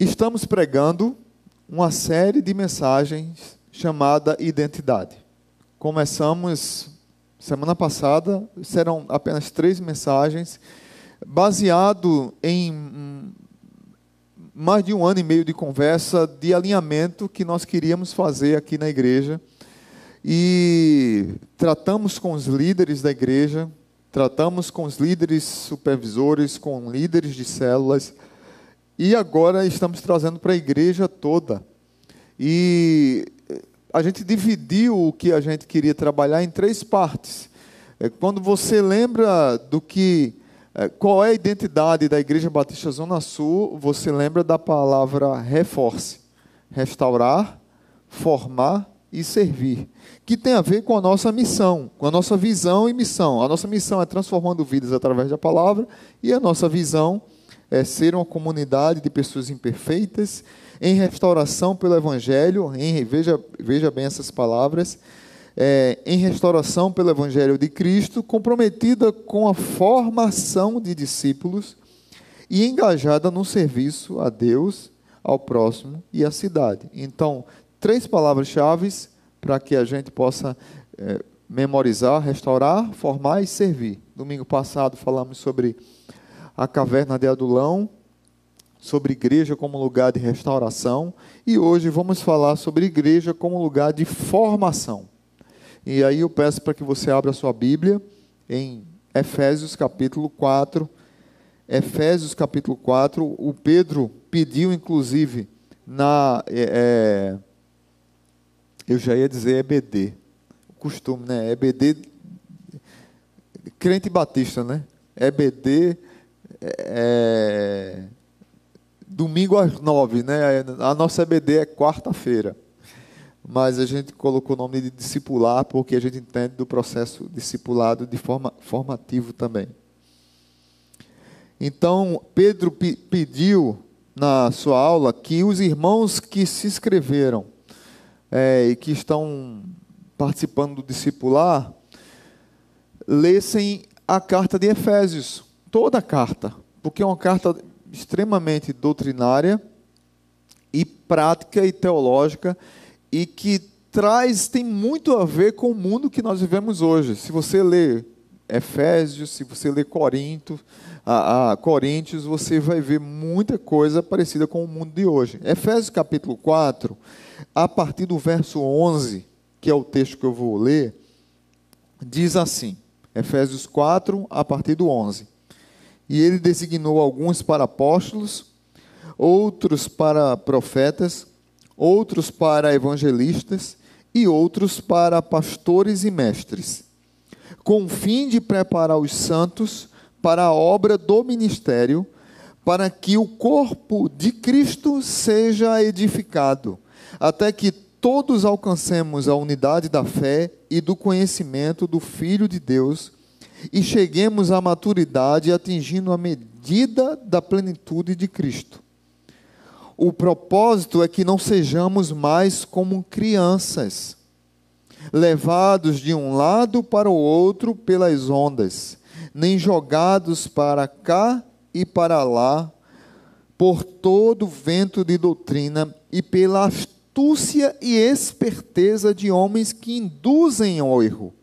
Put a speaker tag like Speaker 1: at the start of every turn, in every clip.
Speaker 1: Estamos pregando uma série de mensagens chamada Identidade. Começamos semana passada, serão apenas três mensagens, baseado em mais de um ano e meio de conversa, de alinhamento que nós queríamos fazer aqui na igreja. E tratamos com os líderes da igreja, tratamos com os líderes supervisores, com líderes de células e agora estamos trazendo para a igreja toda. E a gente dividiu o que a gente queria trabalhar em três partes. É, quando você lembra do que é, qual é a identidade da Igreja Batista Zona Sul, você lembra da palavra reforce, restaurar, formar e servir, que tem a ver com a nossa missão, com a nossa visão e missão. A nossa missão é transformando vidas através da palavra e a nossa visão é, ser uma comunidade de pessoas imperfeitas, em restauração pelo Evangelho, em, veja, veja bem essas palavras, é, em restauração pelo Evangelho de Cristo, comprometida com a formação de discípulos e engajada no serviço a Deus, ao próximo e à cidade. Então, três palavras-chave para que a gente possa é, memorizar, restaurar, formar e servir. Domingo passado falamos sobre a caverna de Adulão, sobre igreja como lugar de restauração, e hoje vamos falar sobre igreja como lugar de formação. E aí eu peço para que você abra sua Bíblia em Efésios capítulo 4. Efésios capítulo 4, o Pedro pediu, inclusive, na. É, é eu já ia dizer EBD. O costume, né? EBD. Crente batista, né? EBD é, domingo às nove, né? A nossa EBD é quarta-feira. Mas a gente colocou o nome de discipular porque a gente entende do processo discipulado de forma formativo também. Então, Pedro pediu na sua aula que os irmãos que se inscreveram é, e que estão participando do discipular lessem a carta de Efésios toda a carta, porque é uma carta extremamente doutrinária e prática e teológica e que traz tem muito a ver com o mundo que nós vivemos hoje. Se você lê Efésios, se você lê Corinto, a, a, Coríntios, você vai ver muita coisa parecida com o mundo de hoje. Efésios capítulo 4, a partir do verso 11, que é o texto que eu vou ler, diz assim: Efésios 4, a partir do 11 e ele designou alguns para apóstolos, outros para profetas, outros para evangelistas e outros para pastores e mestres, com o fim de preparar os santos para a obra do ministério, para que o corpo de Cristo seja edificado, até que todos alcancemos a unidade da fé e do conhecimento do Filho de Deus e cheguemos à maturidade atingindo a medida da plenitude de Cristo. O propósito é que não sejamos mais como crianças, levados de um lado para o outro pelas ondas, nem jogados para cá e para lá por todo vento de doutrina e pela astúcia e esperteza de homens que induzem ao erro.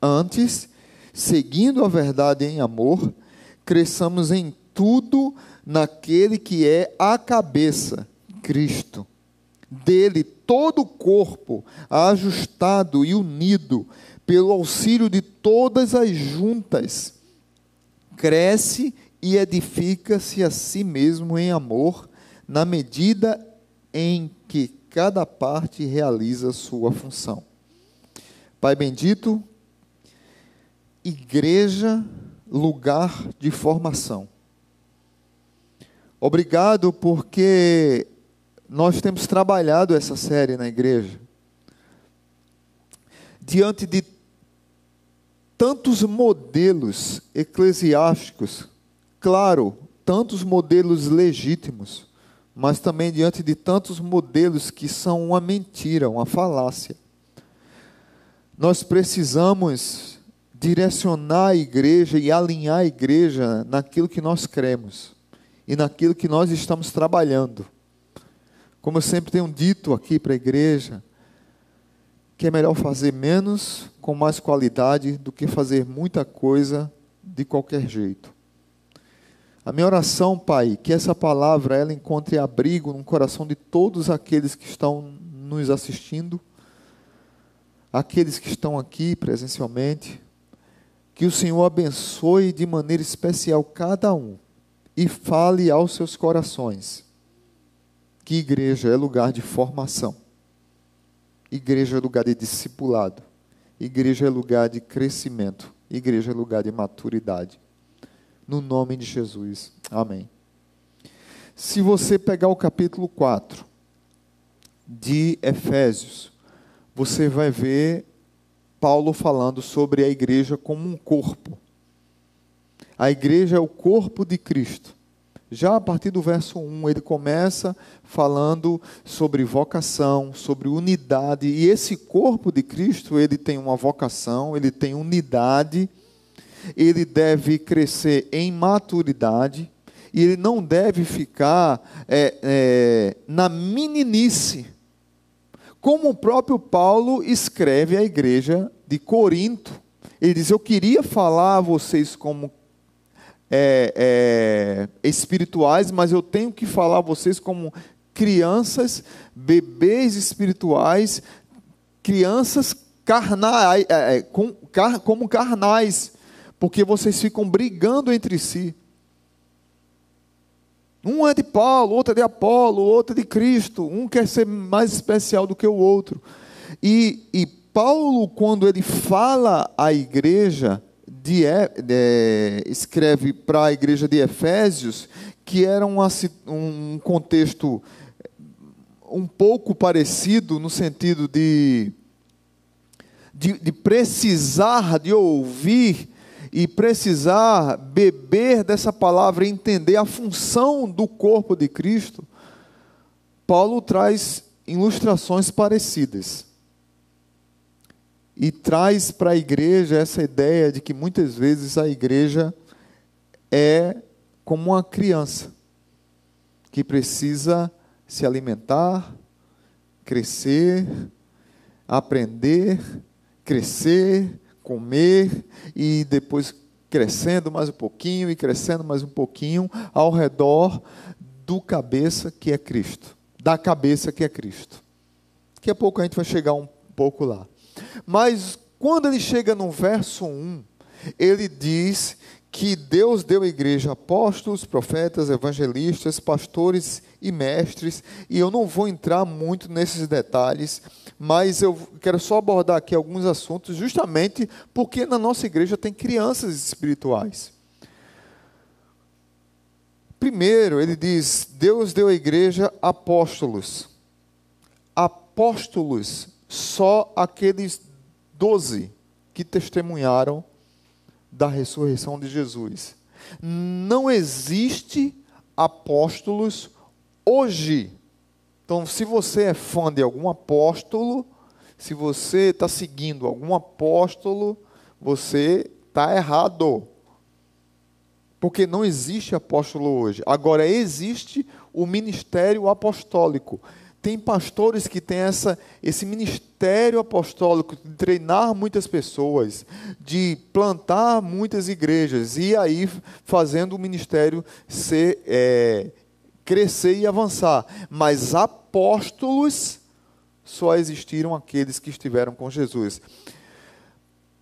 Speaker 1: Antes, seguindo a verdade em amor, cresçamos em tudo naquele que é a cabeça, Cristo. Dele todo o corpo, ajustado e unido pelo auxílio de todas as juntas, cresce e edifica-se a si mesmo em amor, na medida em que cada parte realiza sua função. Pai bendito, igreja, lugar de formação. Obrigado porque nós temos trabalhado essa série na igreja. Diante de tantos modelos eclesiásticos, claro, tantos modelos legítimos, mas também diante de tantos modelos que são uma mentira, uma falácia. Nós precisamos direcionar a igreja e alinhar a igreja naquilo que nós cremos. e naquilo que nós estamos trabalhando. Como eu sempre tenho dito aqui para a igreja, que é melhor fazer menos com mais qualidade do que fazer muita coisa de qualquer jeito. A minha oração, Pai, que essa palavra ela encontre abrigo no coração de todos aqueles que estão nos assistindo, aqueles que estão aqui presencialmente, que o Senhor abençoe de maneira especial cada um e fale aos seus corações. Que igreja é lugar de formação, igreja é lugar de discipulado, igreja é lugar de crescimento, igreja é lugar de maturidade. No nome de Jesus. Amém. Se você pegar o capítulo 4 de Efésios, você vai ver Paulo falando sobre a igreja como um corpo. A igreja é o corpo de Cristo. Já a partir do verso 1, ele começa falando sobre vocação, sobre unidade, e esse corpo de Cristo, ele tem uma vocação, ele tem unidade, ele deve crescer em maturidade e ele não deve ficar é, é, na meninice. Como o próprio Paulo escreve à igreja de Corinto, ele diz: Eu queria falar a vocês como é, é, espirituais, mas eu tenho que falar a vocês como crianças, bebês espirituais, crianças carnais, é, é, como carnais, porque vocês ficam brigando entre si. Um é de Paulo, outro é de Apolo, outro é de Cristo. Um quer ser mais especial do que o outro. E, e Paulo, quando ele fala à igreja, de, de, escreve para a igreja de Efésios, que era um, um contexto um pouco parecido no sentido de, de, de precisar de ouvir e precisar beber dessa palavra e entender a função do corpo de Cristo, Paulo traz ilustrações parecidas. E traz para a igreja essa ideia de que muitas vezes a igreja é como uma criança que precisa se alimentar, crescer, aprender, crescer, comer e depois crescendo mais um pouquinho e crescendo mais um pouquinho ao redor do cabeça que é Cristo, da cabeça que é Cristo. Daqui a pouco a gente vai chegar um pouco lá. Mas quando ele chega no verso 1, ele diz que Deus deu à igreja apóstolos, profetas, evangelistas, pastores e mestres, e eu não vou entrar muito nesses detalhes, mas eu quero só abordar aqui alguns assuntos, justamente porque na nossa igreja tem crianças espirituais. Primeiro, ele diz: Deus deu à igreja apóstolos. Apóstolos, só aqueles doze que testemunharam da ressurreição de Jesus. Não existe apóstolos hoje então, se você é fã de algum apóstolo, se você está seguindo algum apóstolo, você está errado. Porque não existe apóstolo hoje. Agora, existe o ministério apostólico. Tem pastores que têm essa, esse ministério apostólico de treinar muitas pessoas, de plantar muitas igrejas, e aí fazendo o ministério ser é, crescer e avançar. Mas apóstolos só existiram aqueles que estiveram com Jesus.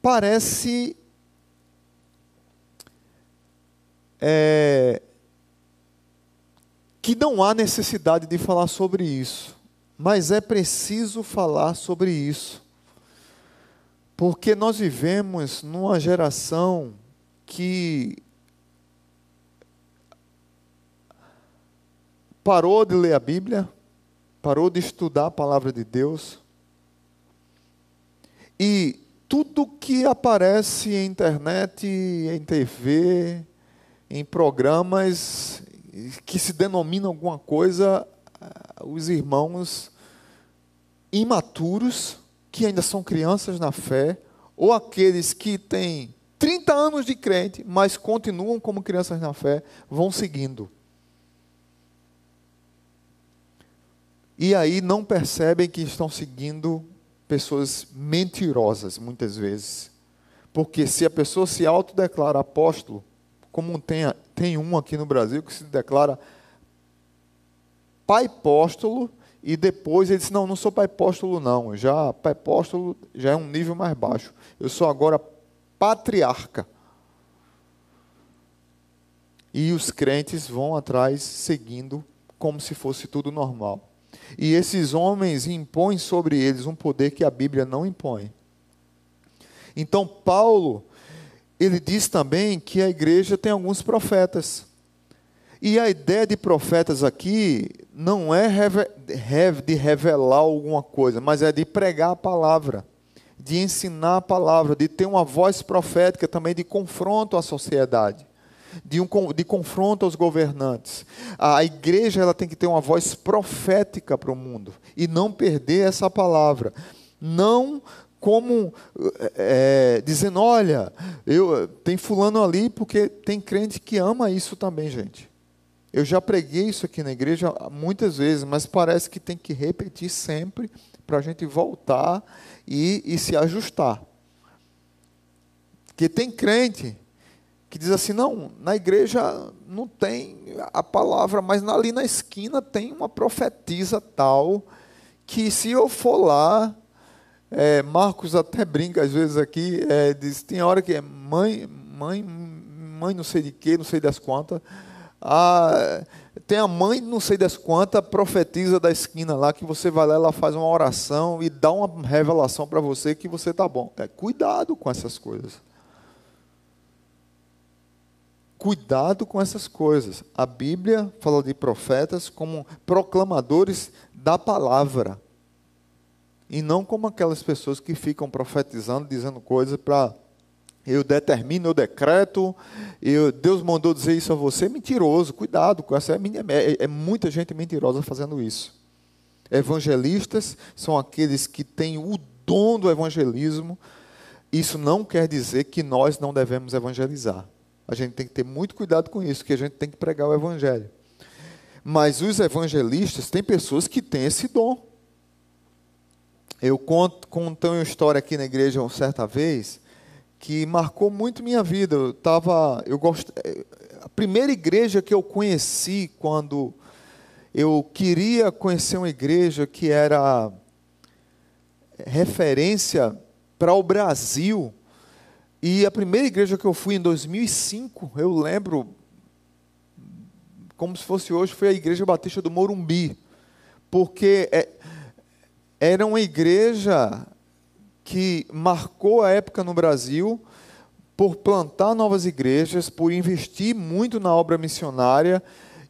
Speaker 1: Parece é, que não há necessidade de falar sobre isso, mas é preciso falar sobre isso, porque nós vivemos numa geração que parou de ler a Bíblia, parou de estudar a palavra de Deus. E tudo que aparece em internet, em TV, em programas que se denomina alguma coisa ah, os irmãos imaturos, que ainda são crianças na fé, ou aqueles que têm 30 anos de crente, mas continuam como crianças na fé, vão seguindo. E aí não percebem que estão seguindo pessoas mentirosas, muitas vezes. Porque se a pessoa se autodeclara apóstolo, como tem, tem um aqui no Brasil que se declara pai apóstolo, e depois ele disse: Não, não sou pai apóstolo, não. Já pai apóstolo já é um nível mais baixo. Eu sou agora patriarca. E os crentes vão atrás seguindo como se fosse tudo normal. E esses homens impõem sobre eles um poder que a Bíblia não impõe. Então, Paulo, ele diz também que a igreja tem alguns profetas. E a ideia de profetas aqui não é de revelar alguma coisa, mas é de pregar a palavra, de ensinar a palavra, de ter uma voz profética também de confronto à sociedade. De, um, de confronto aos governantes. A igreja ela tem que ter uma voz profética para o mundo e não perder essa palavra. Não como é, dizendo, olha, eu tem fulano ali porque tem crente que ama isso também, gente. Eu já preguei isso aqui na igreja muitas vezes, mas parece que tem que repetir sempre para a gente voltar e, e se ajustar. Porque tem crente que diz assim: não, na igreja não tem a palavra, mas ali na esquina tem uma profetisa tal, que se eu for lá, é, Marcos até brinca às vezes aqui, é, diz: tem hora que é mãe, mãe, mãe não sei de quê, não sei das quantas. Ah, tem a mãe, não sei das quantas, profetiza da esquina lá, que você vai lá, ela faz uma oração e dá uma revelação para você que você está bom. É, cuidado com essas coisas. Cuidado com essas coisas. A Bíblia fala de profetas como proclamadores da palavra. E não como aquelas pessoas que ficam profetizando, dizendo coisas para eu determino, eu decreto, eu, Deus mandou dizer isso a você, mentiroso, cuidado com essa, é, é, é muita gente mentirosa fazendo isso. Evangelistas são aqueles que têm o dom do evangelismo, isso não quer dizer que nós não devemos evangelizar. A gente tem que ter muito cuidado com isso, que a gente tem que pregar o evangelho. Mas os evangelistas, tem pessoas que têm esse dom. Eu conto, contei uma história aqui na igreja uma certa vez, que marcou muito minha vida. Eu tava, eu gost... a primeira igreja que eu conheci quando eu queria conhecer uma igreja que era referência para o Brasil. E a primeira igreja que eu fui em 2005, eu lembro como se fosse hoje, foi a Igreja Batista do Morumbi. Porque é, era uma igreja que marcou a época no Brasil por plantar novas igrejas, por investir muito na obra missionária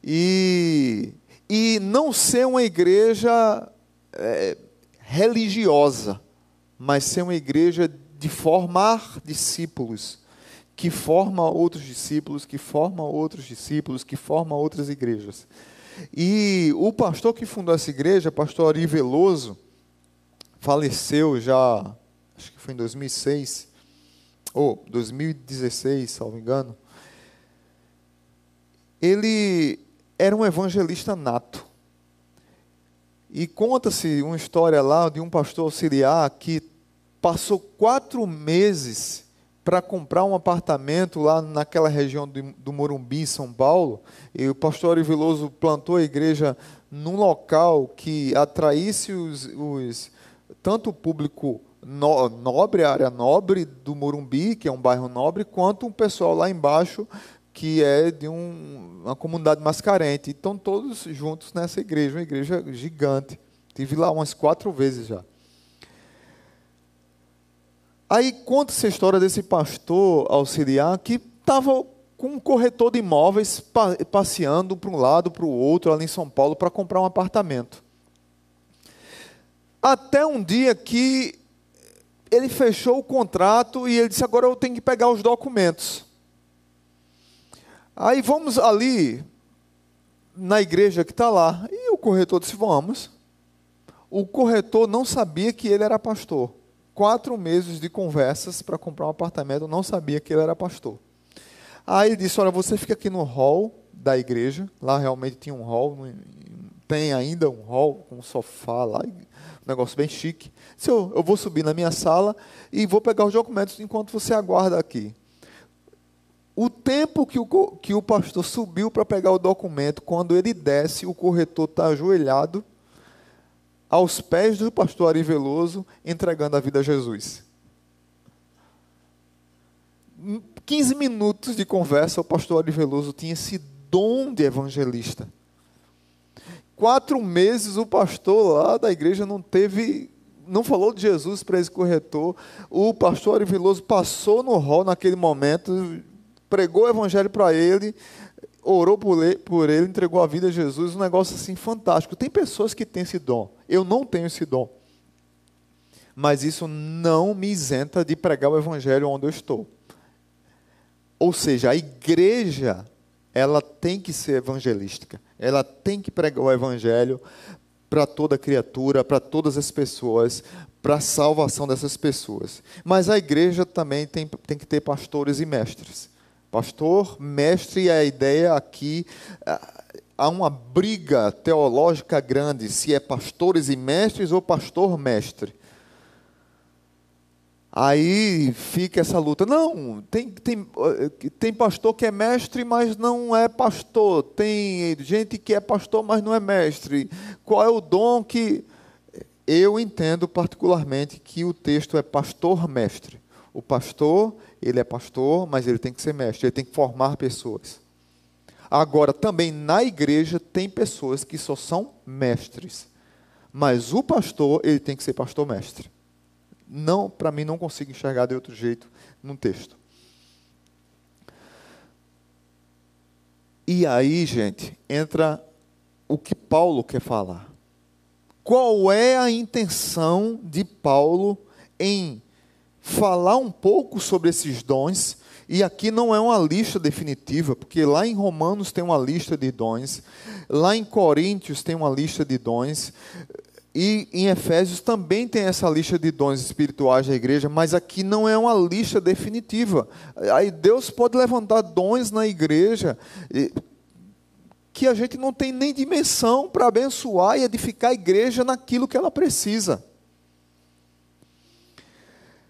Speaker 1: e, e não ser uma igreja é, religiosa, mas ser uma igreja de formar discípulos, que forma outros discípulos, que forma outros discípulos, que forma outras igrejas. E o pastor que fundou essa igreja, pastor Ari Veloso, faleceu já acho que foi em 2006, ou 2016, salvo engano, ele era um evangelista nato. E conta-se uma história lá de um pastor auxiliar que passou quatro meses para comprar um apartamento lá naquela região do, do Morumbi, São Paulo. E o pastor Ariveloso plantou a igreja num local que atraísse os, os tanto o público no, nobre, a área nobre do Morumbi, que é um bairro nobre, quanto um pessoal lá embaixo que é de um, uma comunidade mais carente. Estão todos juntos nessa igreja, uma igreja gigante. Tive lá umas quatro vezes já. Aí conta-se a história desse pastor auxiliar que estava com um corretor de imóveis passeando para um lado, para o outro, ali em São Paulo, para comprar um apartamento. Até um dia que ele fechou o contrato e ele disse: agora eu tenho que pegar os documentos. Aí vamos ali na igreja que está lá. E o corretor disse: vamos. O corretor não sabia que ele era pastor. Quatro meses de conversas para comprar um apartamento, não sabia que ele era pastor. Aí ele disse: Olha, você fica aqui no hall da igreja. Lá realmente tinha um hall, tem ainda um hall com um sofá lá, um negócio bem chique. Se eu, eu vou subir na minha sala e vou pegar os documentos enquanto você aguarda aqui. O tempo que o, que o pastor subiu para pegar o documento, quando ele desce, o corretor está ajoelhado aos pés do pastor Ari Veloso, entregando a vida a Jesus. 15 minutos de conversa, o pastor Ari Veloso tinha esse dom de evangelista. Quatro meses o pastor lá da igreja não teve, não falou de Jesus para esse corretor. O pastor Ari passou no hall naquele momento, pregou o evangelho para ele, orou por ele, por ele, entregou a vida a Jesus, um negócio assim fantástico. Tem pessoas que têm esse dom. Eu não tenho esse dom. Mas isso não me isenta de pregar o evangelho onde eu estou. Ou seja, a igreja, ela tem que ser evangelística. Ela tem que pregar o evangelho para toda criatura, para todas as pessoas, para a salvação dessas pessoas. Mas a igreja também tem, tem que ter pastores e mestres. Pastor, mestre, a ideia aqui ah, há uma briga teológica grande se é pastores e mestres ou pastor mestre. Aí fica essa luta. Não, tem, tem, tem pastor que é mestre, mas não é pastor. Tem gente que é pastor, mas não é mestre. Qual é o dom que. Eu entendo particularmente que o texto é pastor-mestre. O pastor, ele é pastor, mas ele tem que ser mestre, ele tem que formar pessoas. Agora, também na igreja tem pessoas que só são mestres. Mas o pastor, ele tem que ser pastor-mestre. Não, para mim, não consigo enxergar de outro jeito num texto. E aí, gente, entra o que Paulo quer falar. Qual é a intenção de Paulo em falar um pouco sobre esses dons, e aqui não é uma lista definitiva, porque lá em Romanos tem uma lista de dons, lá em Coríntios tem uma lista de dons, e em Efésios também tem essa lista de dons espirituais da igreja, mas aqui não é uma lista definitiva. Aí Deus pode levantar dons na igreja que a gente não tem nem dimensão para abençoar e edificar a igreja naquilo que ela precisa.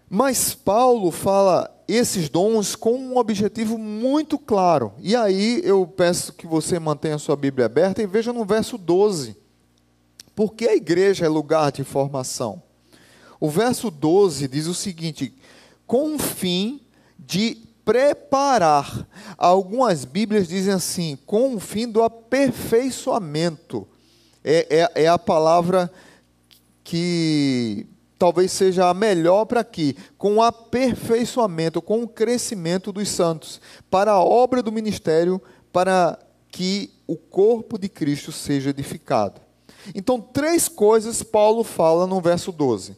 Speaker 1: Mas Paulo fala esses dons com um objetivo muito claro. E aí eu peço que você mantenha a sua Bíblia aberta e veja no verso 12. Porque a igreja é lugar de formação. O verso 12 diz o seguinte: com o fim de preparar. Algumas Bíblias dizem assim, com o fim do aperfeiçoamento. É, é, é a palavra que talvez seja a melhor para aqui, com o aperfeiçoamento, com o crescimento dos santos, para a obra do ministério, para que o corpo de Cristo seja edificado. Então, três coisas Paulo fala no verso 12.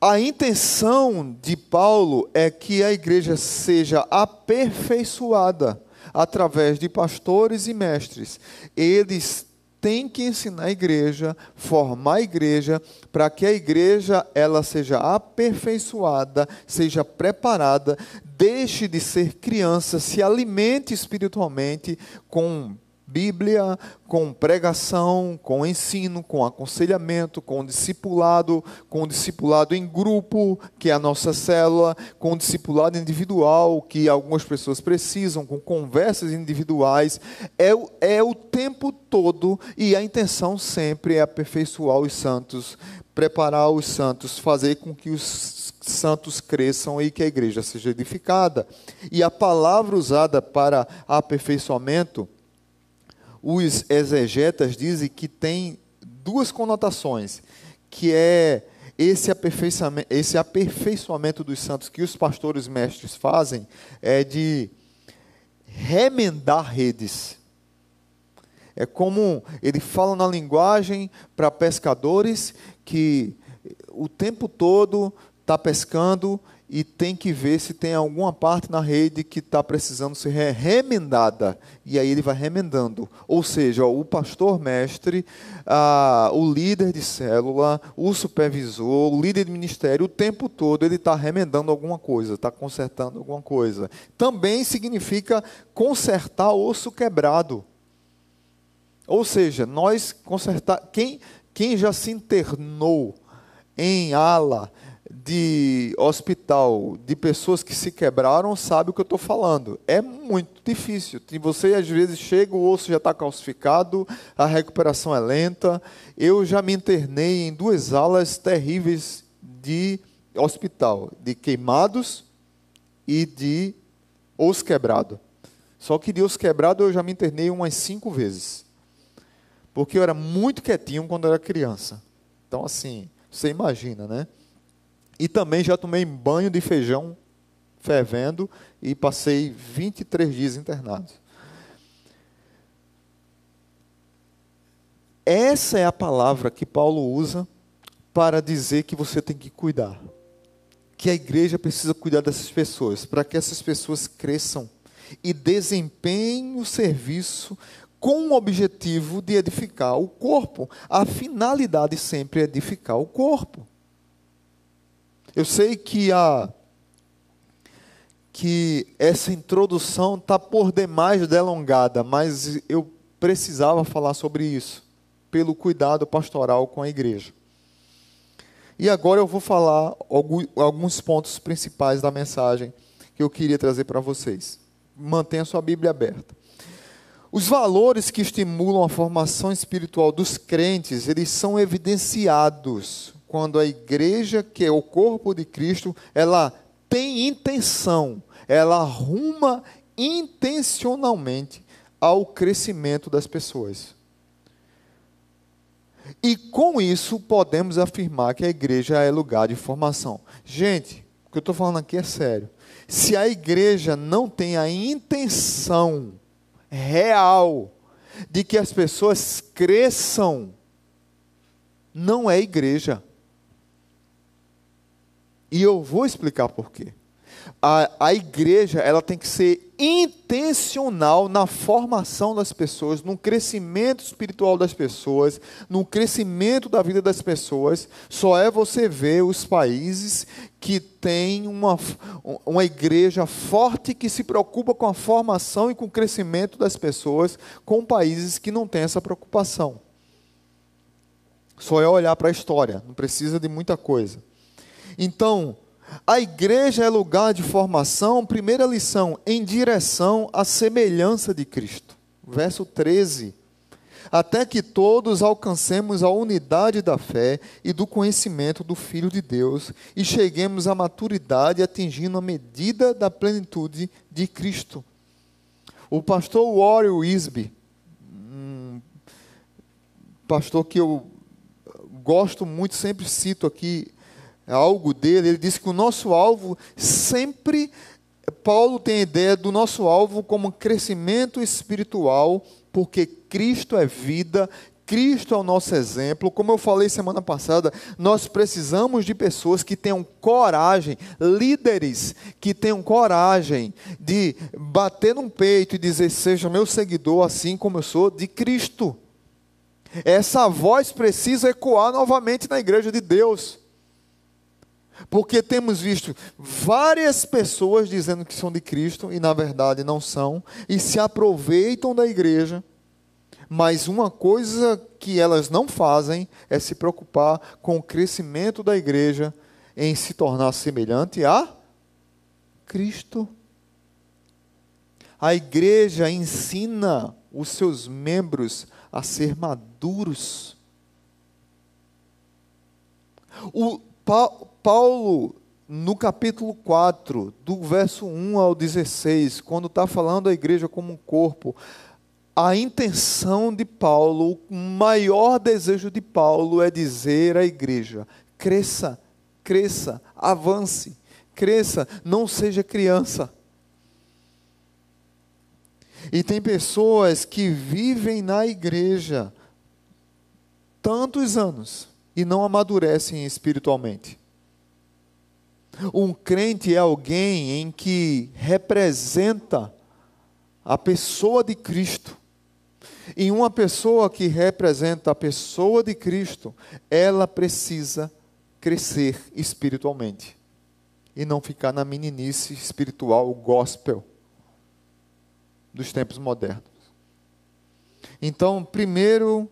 Speaker 1: A intenção de Paulo é que a igreja seja aperfeiçoada através de pastores e mestres. Eles tem que ensinar a igreja, formar a igreja, para que a igreja ela seja aperfeiçoada, seja preparada, deixe de ser criança, se alimente espiritualmente com Bíblia, com pregação, com ensino, com aconselhamento, com discipulado, com discipulado em grupo, que é a nossa célula, com discipulado individual, que algumas pessoas precisam, com conversas individuais. É, é o tempo todo e a intenção sempre é aperfeiçoar os santos, preparar os santos, fazer com que os santos cresçam e que a igreja seja edificada. E a palavra usada para aperfeiçoamento os exegetas dizem que tem duas conotações, que é esse aperfeiçoamento, esse aperfeiçoamento dos santos que os pastores mestres fazem é de remendar redes. É como ele fala na linguagem para pescadores que o tempo todo está pescando e tem que ver se tem alguma parte na rede que está precisando ser remendada. E aí ele vai remendando. Ou seja, o pastor mestre, a, o líder de célula, o supervisor, o líder de ministério, o tempo todo ele está remendando alguma coisa, está consertando alguma coisa. Também significa consertar osso quebrado. Ou seja, nós consertar quem quem já se internou em ala de hospital de pessoas que se quebraram sabe o que eu estou falando. É muito difícil. Você às vezes chega, o osso já está calcificado, a recuperação é lenta. Eu já me internei em duas alas terríveis de hospital, de queimados e de osso quebrado. Só que de osso quebrado eu já me internei umas cinco vezes. Porque eu era muito quietinho quando eu era criança. Então, assim, você imagina, né? E também já tomei banho de feijão fervendo e passei 23 dias internado. Essa é a palavra que Paulo usa para dizer que você tem que cuidar. Que a igreja precisa cuidar dessas pessoas, para que essas pessoas cresçam e desempenhem o serviço com o objetivo de edificar o corpo. A finalidade sempre é edificar o corpo. Eu sei que a que essa introdução está por demais delongada, mas eu precisava falar sobre isso, pelo cuidado pastoral com a igreja. E agora eu vou falar alguns pontos principais da mensagem que eu queria trazer para vocês. Mantenha sua Bíblia aberta. Os valores que estimulam a formação espiritual dos crentes, eles são evidenciados quando a igreja, que é o corpo de Cristo, ela tem intenção, ela arruma intencionalmente ao crescimento das pessoas. E com isso podemos afirmar que a igreja é lugar de formação. Gente, o que eu estou falando aqui é sério. Se a igreja não tem a intenção real de que as pessoas cresçam, não é igreja. E eu vou explicar por quê. A, a igreja ela tem que ser intencional na formação das pessoas, no crescimento espiritual das pessoas, no crescimento da vida das pessoas. Só é você ver os países que têm uma, uma igreja forte que se preocupa com a formação e com o crescimento das pessoas, com países que não têm essa preocupação. Só é olhar para a história, não precisa de muita coisa. Então, a igreja é lugar de formação, primeira lição, em direção à semelhança de Cristo. Verso 13. Até que todos alcancemos a unidade da fé e do conhecimento do Filho de Deus e cheguemos à maturidade atingindo a medida da plenitude de Cristo. O pastor Warren Wisby, um pastor que eu gosto muito, sempre cito aqui algo dele, ele diz que o nosso alvo sempre, Paulo tem a ideia do nosso alvo como crescimento espiritual, porque Cristo é vida, Cristo é o nosso exemplo. Como eu falei semana passada, nós precisamos de pessoas que tenham coragem, líderes que tenham coragem de bater no peito e dizer: Seja meu seguidor, assim como eu sou de Cristo. Essa voz precisa ecoar novamente na igreja de Deus. Porque temos visto várias pessoas dizendo que são de Cristo e na verdade não são, e se aproveitam da igreja, mas uma coisa que elas não fazem é se preocupar com o crescimento da igreja em se tornar semelhante a Cristo. A igreja ensina os seus membros a ser maduros. O, Paulo, no capítulo 4, do verso 1 ao 16, quando está falando a igreja como um corpo, a intenção de Paulo, o maior desejo de Paulo é dizer à igreja: cresça, cresça, avance, cresça, não seja criança. E tem pessoas que vivem na igreja tantos anos e não amadurecem espiritualmente. Um crente é alguém em que representa a pessoa de Cristo. E uma pessoa que representa a pessoa de Cristo, ela precisa crescer espiritualmente e não ficar na meninice espiritual gospel dos tempos modernos. Então, primeiro,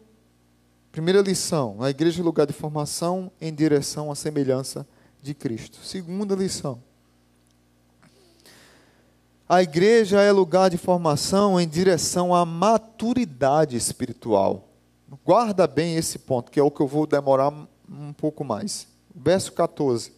Speaker 1: primeira lição: a igreja é lugar de formação em direção à semelhança de Cristo. Segunda lição: a igreja é lugar de formação em direção à maturidade espiritual. Guarda bem esse ponto, que é o que eu vou demorar um pouco mais. Verso 14.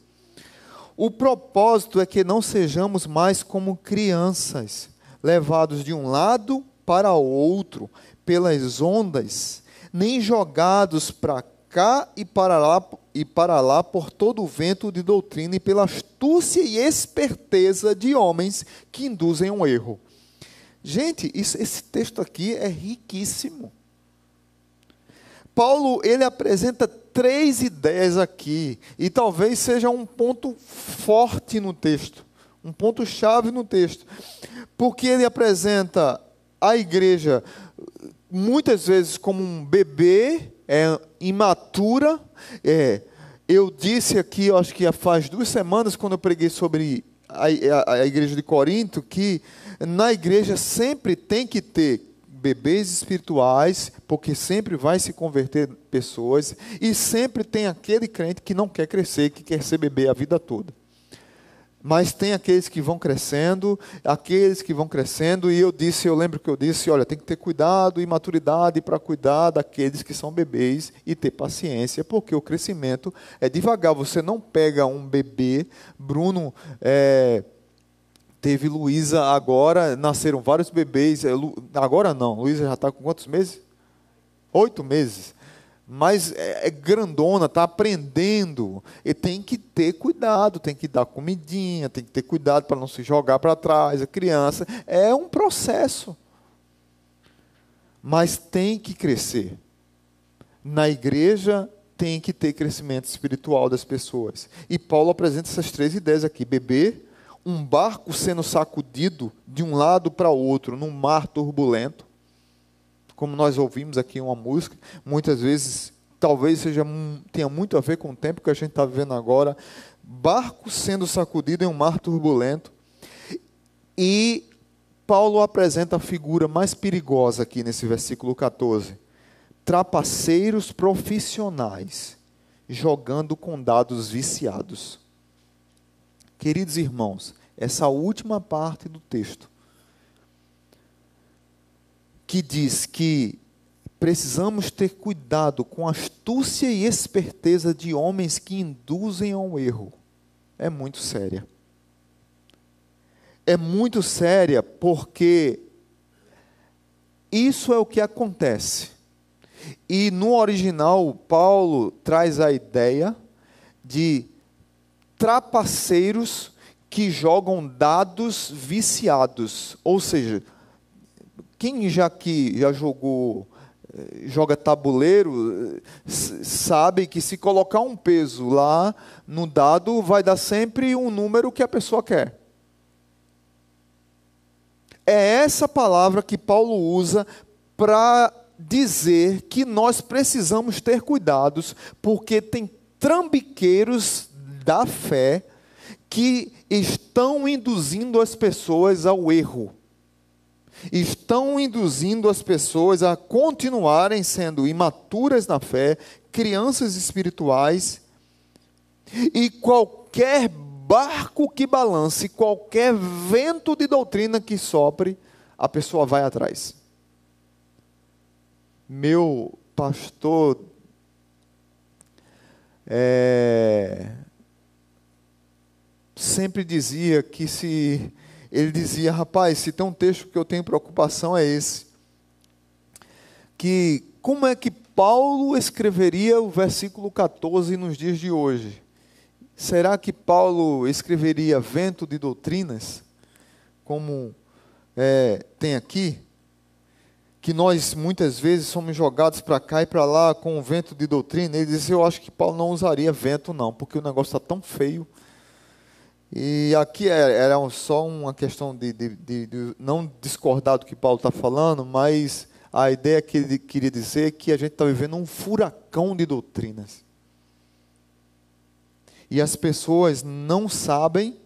Speaker 1: O propósito é que não sejamos mais como crianças, levados de um lado para outro pelas ondas, nem jogados para cá e para lá e para lá por todo o vento de doutrina e pela astúcia e esperteza de homens que induzem um erro. Gente, isso, esse texto aqui é riquíssimo. Paulo ele apresenta três ideias aqui e talvez seja um ponto forte no texto, um ponto chave no texto, porque ele apresenta a igreja muitas vezes como um bebê é imatura. É, eu disse aqui, eu acho que faz duas semanas, quando eu preguei sobre a, a, a igreja de Corinto, que na igreja sempre tem que ter bebês espirituais, porque sempre vai se converter pessoas, e sempre tem aquele crente que não quer crescer, que quer ser bebê a vida toda. Mas tem aqueles que vão crescendo, aqueles que vão crescendo, e eu disse, eu lembro que eu disse, olha, tem que ter cuidado e maturidade para cuidar daqueles que são bebês e ter paciência, porque o crescimento é devagar. Você não pega um bebê, Bruno é, teve Luísa agora, nasceram vários bebês, é, agora não, Luísa já está com quantos meses? Oito meses mas é, é grandona, está aprendendo, e tem que ter cuidado, tem que dar comidinha, tem que ter cuidado para não se jogar para trás, a criança. É um processo. Mas tem que crescer. Na igreja tem que ter crescimento espiritual das pessoas. E Paulo apresenta essas três ideias aqui: beber, um barco sendo sacudido de um lado para outro num mar turbulento como nós ouvimos aqui uma música, muitas vezes talvez seja tenha muito a ver com o tempo que a gente está vivendo agora, barco sendo sacudido em um mar turbulento. E Paulo apresenta a figura mais perigosa aqui nesse versículo 14. Trapaceiros profissionais jogando com dados viciados. Queridos irmãos, essa última parte do texto que diz que precisamos ter cuidado com astúcia e esperteza de homens que induzem ao erro, é muito séria. É muito séria porque isso é o que acontece. E no original, Paulo traz a ideia de trapaceiros que jogam dados viciados, ou seja, quem já que já jogou eh, joga tabuleiro eh, sabe que se colocar um peso lá no dado vai dar sempre um número que a pessoa quer. É essa palavra que Paulo usa para dizer que nós precisamos ter cuidados, porque tem trambiqueiros da fé que estão induzindo as pessoas ao erro estão induzindo as pessoas a continuarem sendo imaturas na fé, crianças espirituais, e qualquer barco que balance, qualquer vento de doutrina que sopre, a pessoa vai atrás. Meu pastor é, sempre dizia que se ele dizia: rapaz, se tem um texto que eu tenho preocupação é esse. Que como é que Paulo escreveria o versículo 14 nos dias de hoje? Será que Paulo escreveria vento de doutrinas, como é, tem aqui? Que nós muitas vezes somos jogados para cá e para lá com o vento de doutrina. Ele disse: Eu acho que Paulo não usaria vento, não, porque o negócio está tão feio e aqui é, era só uma questão de, de, de, de não discordar do que Paulo está falando, mas a ideia que ele queria dizer é que a gente está vivendo um furacão de doutrinas. E as pessoas não sabem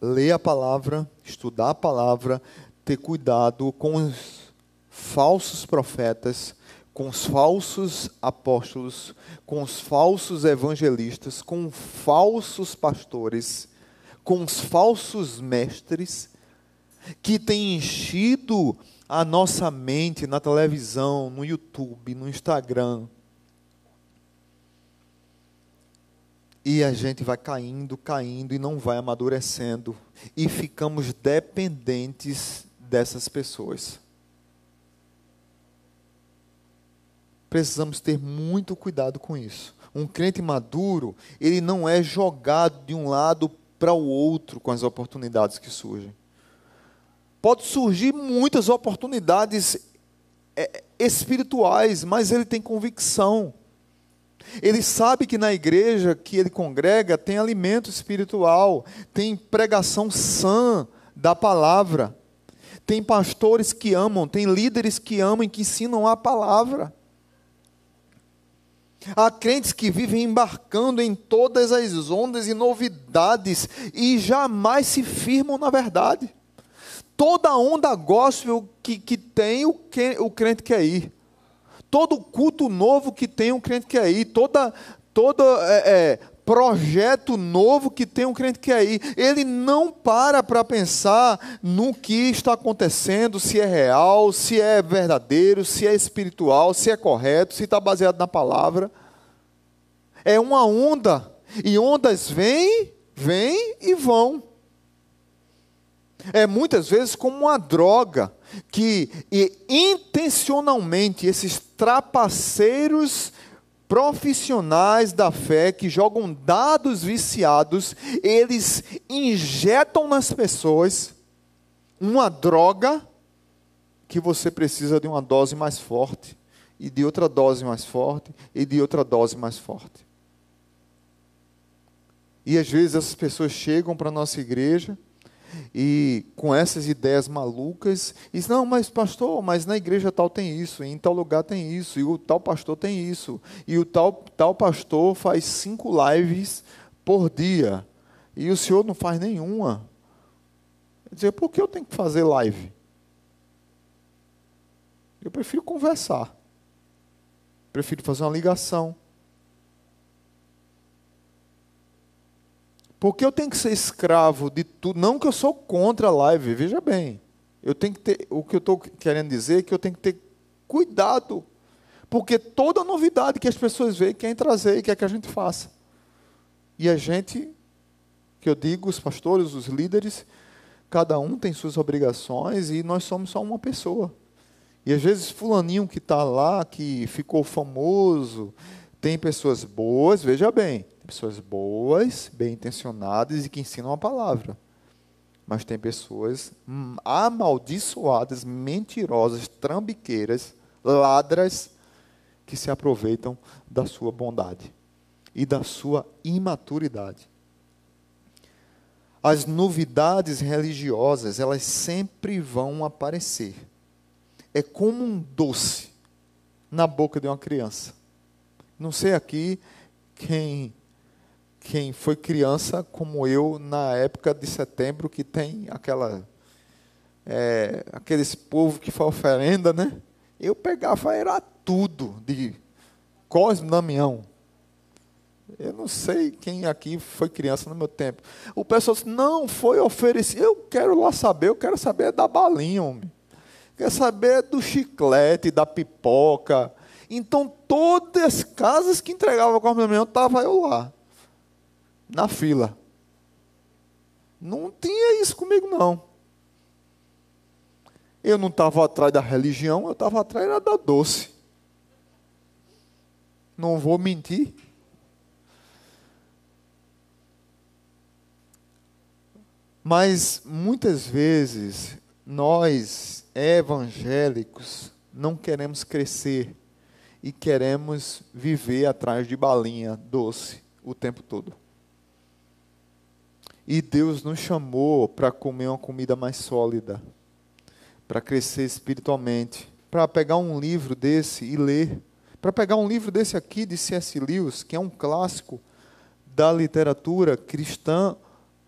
Speaker 1: ler a palavra, estudar a palavra, ter cuidado com os falsos profetas, com os falsos apóstolos, com os falsos evangelistas, com falsos pastores, com os falsos mestres que têm enchido a nossa mente na televisão, no YouTube, no Instagram. E a gente vai caindo, caindo e não vai amadurecendo. E ficamos dependentes dessas pessoas. Precisamos ter muito cuidado com isso. Um crente maduro, ele não é jogado de um lado para o outro com as oportunidades que surgem. Pode surgir muitas oportunidades é, espirituais, mas ele tem convicção. Ele sabe que na igreja que ele congrega tem alimento espiritual, tem pregação sã da palavra, tem pastores que amam, tem líderes que amam e que ensinam a palavra. Há crentes que vivem embarcando em todas as ondas e novidades e jamais se firmam na verdade. Toda onda gospel que, que tem, o, que, o crente quer ir. Todo culto novo que tem, o crente quer ir. Toda, todo é, é, projeto novo que tem, um crente quer ir. Ele não para para pensar no que está acontecendo, se é real, se é verdadeiro, se é espiritual, se é correto, se está baseado na palavra. É uma onda. E ondas vêm, vêm e vão. É muitas vezes como uma droga que intencionalmente esses trapaceiros profissionais da fé que jogam dados viciados, eles injetam nas pessoas uma droga que você precisa de uma dose mais forte, e de outra dose mais forte, e de outra dose mais forte. E às vezes essas pessoas chegam para a nossa igreja e com essas ideias malucas, e diz, não, mas pastor, mas na igreja tal tem isso, em tal lugar tem isso, e o tal pastor tem isso, e o tal, tal pastor faz cinco lives por dia, e o senhor não faz nenhuma. Dizer, por que eu tenho que fazer live? Eu prefiro conversar. Prefiro fazer uma ligação. Porque eu tenho que ser escravo de tudo. Não que eu sou contra a live, veja bem. Eu tenho que ter, o que eu estou querendo dizer é que eu tenho que ter cuidado. Porque toda novidade que as pessoas veem querem trazer e quer que a gente faça. E a gente, que eu digo, os pastores, os líderes, cada um tem suas obrigações e nós somos só uma pessoa. E às vezes fulaninho que está lá, que ficou famoso, tem pessoas boas, veja bem, pessoas boas, bem intencionadas e que ensinam a palavra. Mas tem pessoas amaldiçoadas, mentirosas, trambiqueiras, ladras, que se aproveitam da sua bondade e da sua imaturidade. As novidades religiosas, elas sempre vão aparecer. É como um doce na boca de uma criança. Não sei aqui quem quem foi criança como eu na época de setembro, que tem aquela é, aqueles povo que faz oferenda, né? Eu pegava era tudo de Cosme Damião. Eu não sei quem aqui foi criança no meu tempo. O pessoal disse, não, foi oferecido. Eu quero lá saber, eu quero saber da balinha, homem. Quero saber do chiclete, da pipoca. Então, todas as casas que entregavam Cosme Damião, estava eu lá na fila. Não tinha isso comigo, não. Eu não estava atrás da religião, eu estava atrás da doce. Não vou mentir. Mas muitas vezes nós evangélicos não queremos crescer e queremos viver atrás de balinha doce o tempo todo. E Deus nos chamou para comer uma comida mais sólida, para crescer espiritualmente, para pegar um livro desse e ler, para pegar um livro desse aqui de C.S. Lewis, que é um clássico da literatura cristã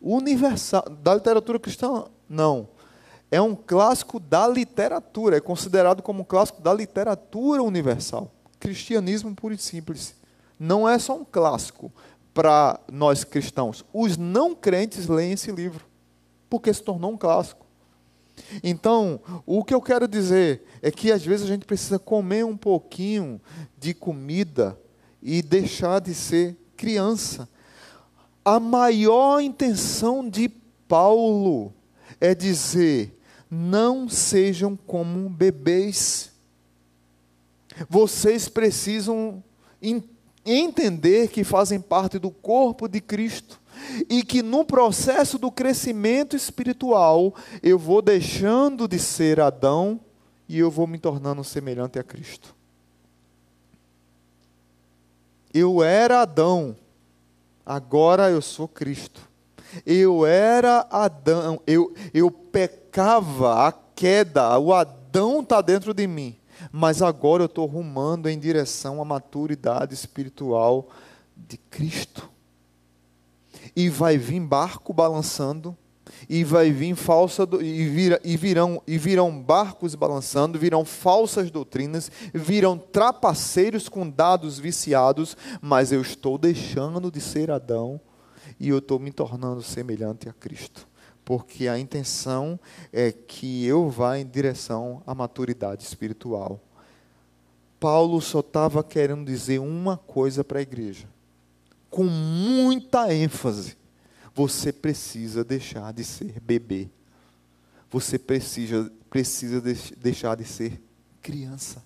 Speaker 1: universal. Da literatura cristã, não. É um clássico da literatura, é considerado como um clássico da literatura universal. Cristianismo puro e simples. Não é só um clássico para nós cristãos. Os não crentes leem esse livro, porque se tornou um clássico. Então, o que eu quero dizer é que às vezes a gente precisa comer um pouquinho de comida e deixar de ser criança. A maior intenção de Paulo é dizer: não sejam como bebês. Vocês precisam entender que fazem parte do corpo de Cristo e que no processo do crescimento espiritual eu vou deixando de ser Adão e eu vou me tornando semelhante a Cristo. Eu era Adão, agora eu sou Cristo. Eu era Adão, eu, eu pecava, a queda, o Adão está dentro de mim, mas agora eu estou rumando em direção à maturidade espiritual de Cristo. E vai vir barco balançando, e vai vir falsa e, vira, e virão e virão barcos balançando, virão falsas doutrinas, virão trapaceiros com dados viciados, mas eu estou deixando de ser Adão e eu estou me tornando semelhante a Cristo, porque a intenção é que eu vá em direção à maturidade espiritual. Paulo só estava querendo dizer uma coisa para a igreja com muita ênfase. Você precisa deixar de ser bebê. Você precisa, precisa de, deixar de ser criança.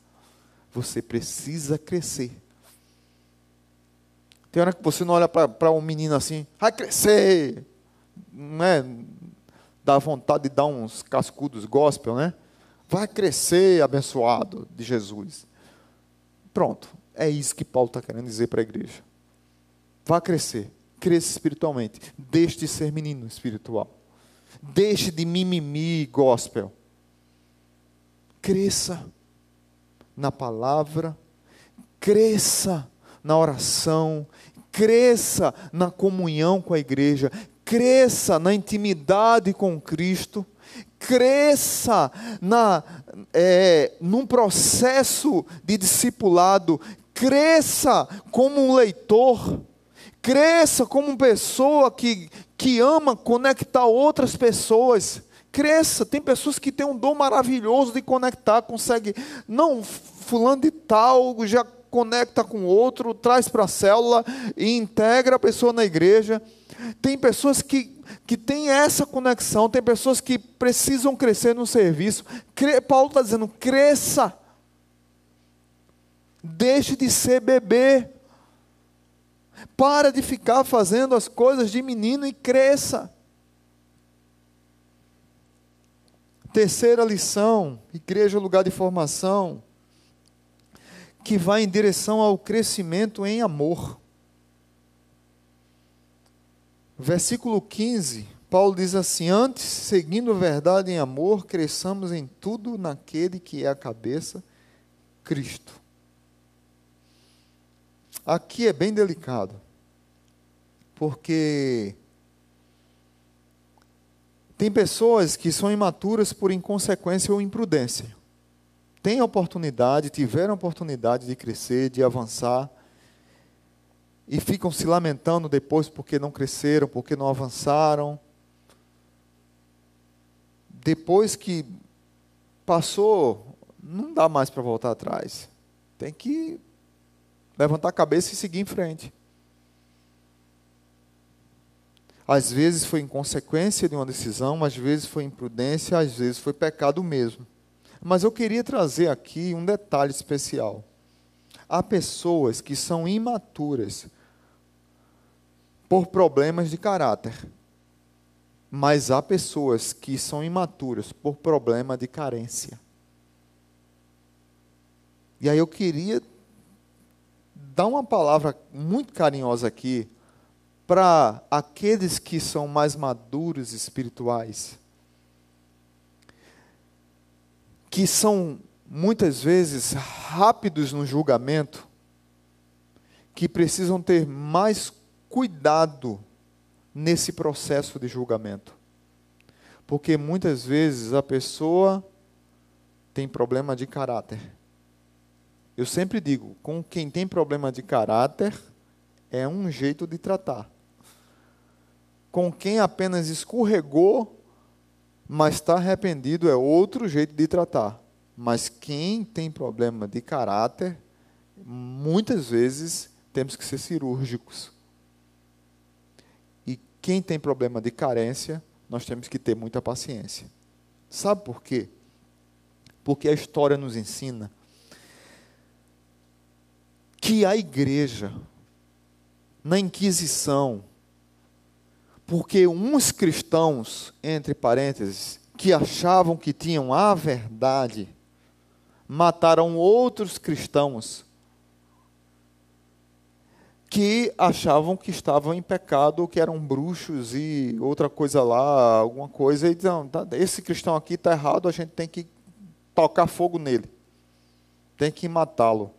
Speaker 1: Você precisa crescer. Tem hora que você não olha para um menino assim, vai crescer. Não é? Dá vontade de dar uns cascudos gospel, né? Vai crescer, abençoado de Jesus. Pronto. É isso que Paulo está querendo dizer para a igreja. Vá crescer. Cresça espiritualmente. Deixe de ser menino espiritual. Deixe de mimimi gospel. Cresça na palavra. Cresça na oração. Cresça na comunhão com a igreja. Cresça na intimidade com Cristo cresça na, é, num processo de discipulado, cresça como um leitor, Cresça como pessoa que, que ama conectar outras pessoas. Cresça. Tem pessoas que têm um dom maravilhoso de conectar, consegue. Não, fulano de tal já conecta com outro, traz para a célula e integra a pessoa na igreja. Tem pessoas que, que têm essa conexão, tem pessoas que precisam crescer no serviço. Paulo está dizendo: cresça. Deixe de ser bebê. Para de ficar fazendo as coisas de menino e cresça. Terceira lição, igreja lugar de formação, que vai em direção ao crescimento em amor. Versículo 15, Paulo diz assim: Antes, seguindo a verdade em amor, cresçamos em tudo naquele que é a cabeça, Cristo. Aqui é bem delicado, porque tem pessoas que são imaturas por inconsequência ou imprudência. Têm oportunidade, tiveram oportunidade de crescer, de avançar, e ficam se lamentando depois porque não cresceram, porque não avançaram. Depois que passou, não dá mais para voltar atrás. Tem que levantar a cabeça e seguir em frente. Às vezes foi inconsequência de uma decisão, às vezes foi imprudência, às vezes foi pecado mesmo. Mas eu queria trazer aqui um detalhe especial. Há pessoas que são imaturas por problemas de caráter, mas há pessoas que são imaturas por problema de carência. E aí eu queria dar uma palavra muito carinhosa aqui para aqueles que são mais maduros espirituais, que são muitas vezes rápidos no julgamento, que precisam ter mais cuidado nesse processo de julgamento. Porque muitas vezes a pessoa tem problema de caráter. Eu sempre digo, com quem tem problema de caráter, é um jeito de tratar. Com quem apenas escorregou, mas está arrependido, é outro jeito de tratar. Mas quem tem problema de caráter, muitas vezes temos que ser cirúrgicos. E quem tem problema de carência, nós temos que ter muita paciência. Sabe por quê? Porque a história nos ensina que a igreja, na Inquisição, porque uns cristãos, entre parênteses, que achavam que tinham a verdade, mataram outros cristãos que achavam que estavam em pecado, que eram bruxos e outra coisa lá, alguma coisa, e diziam, tá, esse cristão aqui está errado, a gente tem que tocar fogo nele, tem que matá-lo.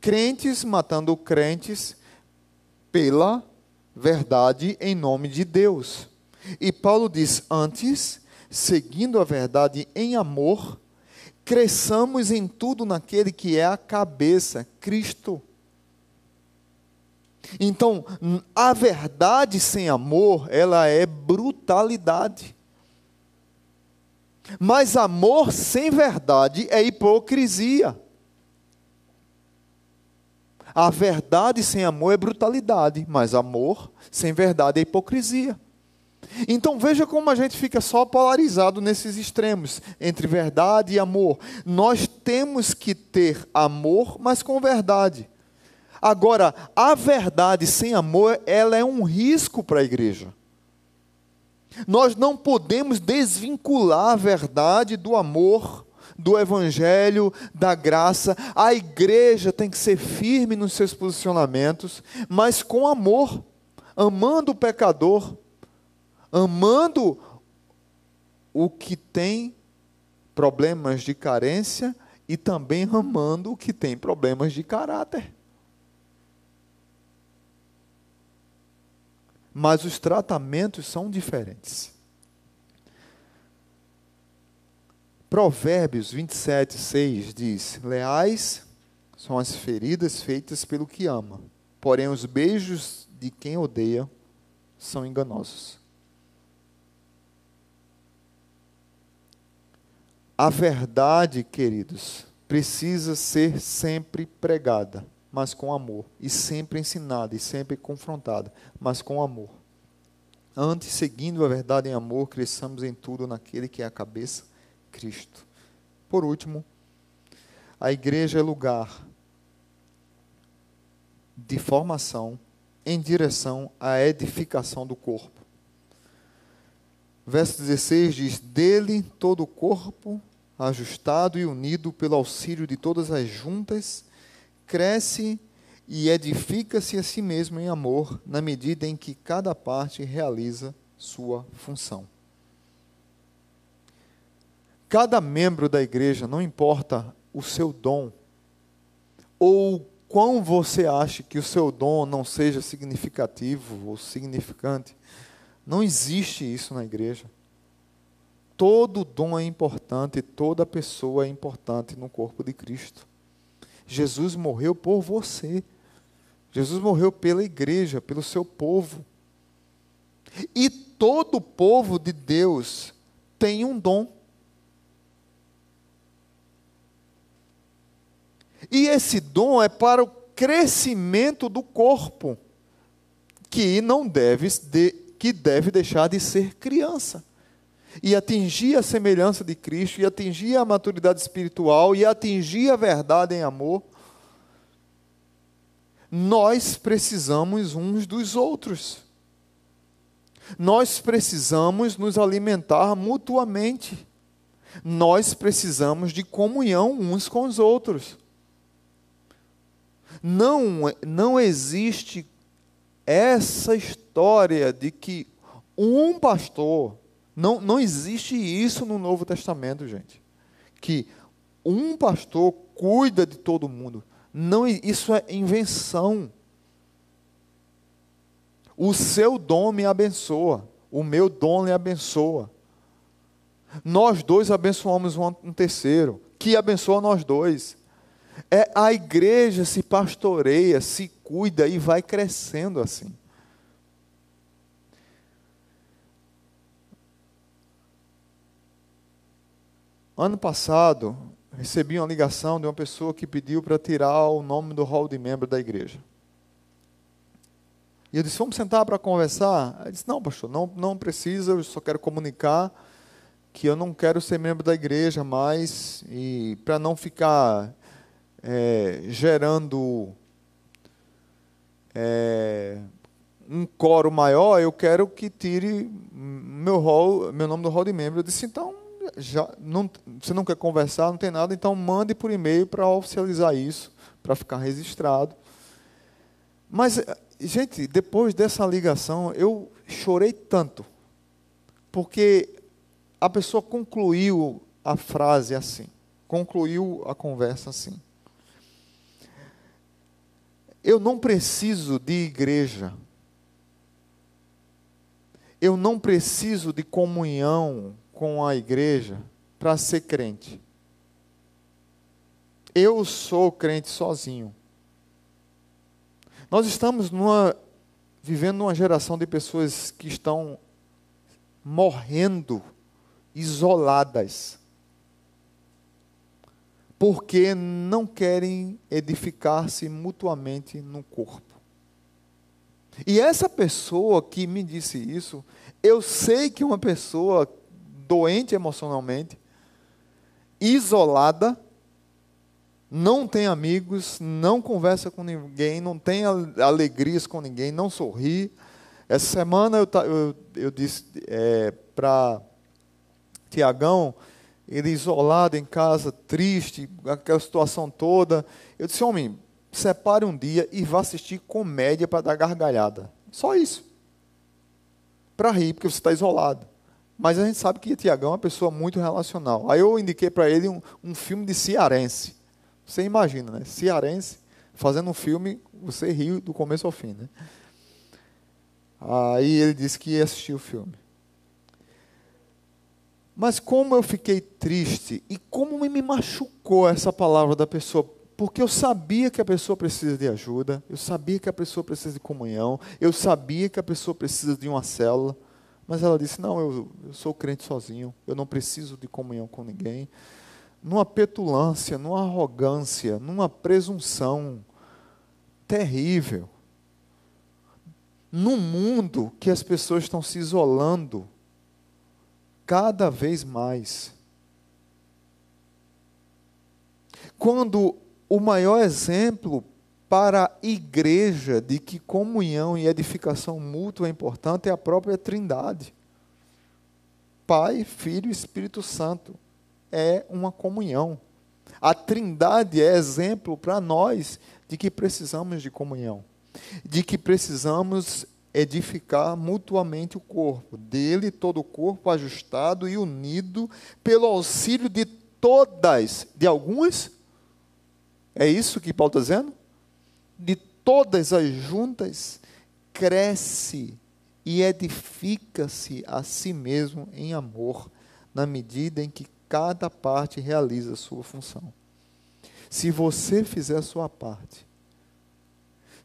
Speaker 1: Crentes matando crentes pela verdade em nome de Deus. E Paulo diz: antes, seguindo a verdade em amor, cresçamos em tudo naquele que é a cabeça, Cristo. Então, a verdade sem amor, ela é brutalidade. Mas amor sem verdade é hipocrisia. A verdade sem amor é brutalidade, mas amor sem verdade é hipocrisia. Então veja como a gente fica só polarizado nesses extremos, entre verdade e amor. Nós temos que ter amor, mas com verdade. Agora, a verdade sem amor, ela é um risco para a igreja. Nós não podemos desvincular a verdade do amor, do evangelho, da graça. A igreja tem que ser firme nos seus posicionamentos, mas com amor, amando o pecador, amando o que tem problemas de carência e também amando o que tem problemas de caráter. mas os tratamentos são diferentes. Provérbios 27, 6 diz: Leais são as feridas feitas pelo que ama, porém os beijos de quem odeia são enganosos. A verdade, queridos, precisa ser sempre pregada mas com amor, e sempre ensinada, e sempre confrontada, mas com amor. Antes, seguindo a verdade em amor, cresçamos em tudo naquele que é a cabeça, Cristo. Por último, a igreja é lugar de formação em direção à edificação do corpo. Verso 16 diz: Dele todo o corpo, ajustado e unido pelo auxílio de todas as juntas cresce e edifica-se a si mesmo em amor, na medida em que cada parte realiza sua função. Cada membro da igreja, não importa o seu dom, ou quão você acha que o seu dom não seja significativo ou significante, não existe isso na igreja. Todo dom é importante, toda pessoa é importante no corpo de Cristo. Jesus morreu por você. Jesus morreu pela igreja, pelo seu povo. E todo povo de Deus tem um dom. E esse dom é para o crescimento do corpo, que não deve, que deve deixar de ser criança e atingir a semelhança de Cristo, e atingir a maturidade espiritual, e atingir a verdade em amor, nós precisamos uns dos outros. Nós precisamos nos alimentar mutuamente. Nós precisamos de comunhão uns com os outros. Não, não existe essa história de que um pastor não, não existe isso no Novo Testamento, gente. Que um pastor cuida de todo mundo. Não, isso é invenção. O seu dom me abençoa. O meu dom lhe abençoa. Nós dois abençoamos um terceiro, que abençoa nós dois. É a igreja se pastoreia, se cuida e vai crescendo assim. Ano passado, recebi uma ligação de uma pessoa que pediu para tirar o nome do hall de membro da igreja. E eu disse: Vamos sentar para conversar? Ele disse: Não, pastor, não, não precisa, eu só quero comunicar que eu não quero ser membro da igreja mais, e para não ficar é, gerando é, um coro maior, eu quero que tire meu, hall, meu nome do hall de membro. Eu disse: Então já não, você não quer conversar, não tem nada, então mande por e-mail para oficializar isso, para ficar registrado. Mas, gente, depois dessa ligação, eu chorei tanto, porque a pessoa concluiu a frase assim, concluiu a conversa assim. Eu não preciso de igreja. Eu não preciso de comunhão com a igreja para ser crente. Eu sou crente sozinho. Nós estamos numa, vivendo numa geração de pessoas que estão morrendo isoladas, porque não querem edificar-se mutuamente no corpo. E essa pessoa que me disse isso, eu sei que uma pessoa doente emocionalmente, isolada, não tem amigos, não conversa com ninguém, não tem alegrias com ninguém, não sorri. Essa semana eu, eu, eu disse é, para Tiagão, ele isolado em casa, triste, aquela situação toda. Eu disse, homem, separe um dia e vá assistir comédia para dar gargalhada. Só isso. Para rir, porque você está isolado. Mas a gente sabe que Tiagão é uma pessoa muito relacional. Aí eu indiquei para ele um, um filme de cearense. Você imagina, né? Cearense fazendo um filme, você riu do começo ao fim, né? Aí ele disse que ia assistir o filme. Mas como eu fiquei triste e como me machucou essa palavra da pessoa, porque eu sabia que a pessoa precisa de ajuda, eu sabia que a pessoa precisa de comunhão, eu sabia que a pessoa precisa de uma célula. Mas ela disse: Não, eu, eu sou crente sozinho, eu não preciso de comunhão com ninguém. Numa petulância, numa arrogância, numa presunção terrível. Num mundo que as pessoas estão se isolando cada vez mais. Quando o maior exemplo para a igreja de que comunhão e edificação mútua é importante é a própria Trindade. Pai, Filho e Espírito Santo. É uma comunhão. A Trindade é exemplo para nós de que precisamos de comunhão, de que precisamos edificar mutuamente o corpo, dele todo o corpo ajustado e unido pelo auxílio de todas, de algumas. É isso que Paulo está dizendo? De todas as juntas, cresce e edifica-se a si mesmo em amor, na medida em que cada parte realiza a sua função. Se você fizer a sua parte,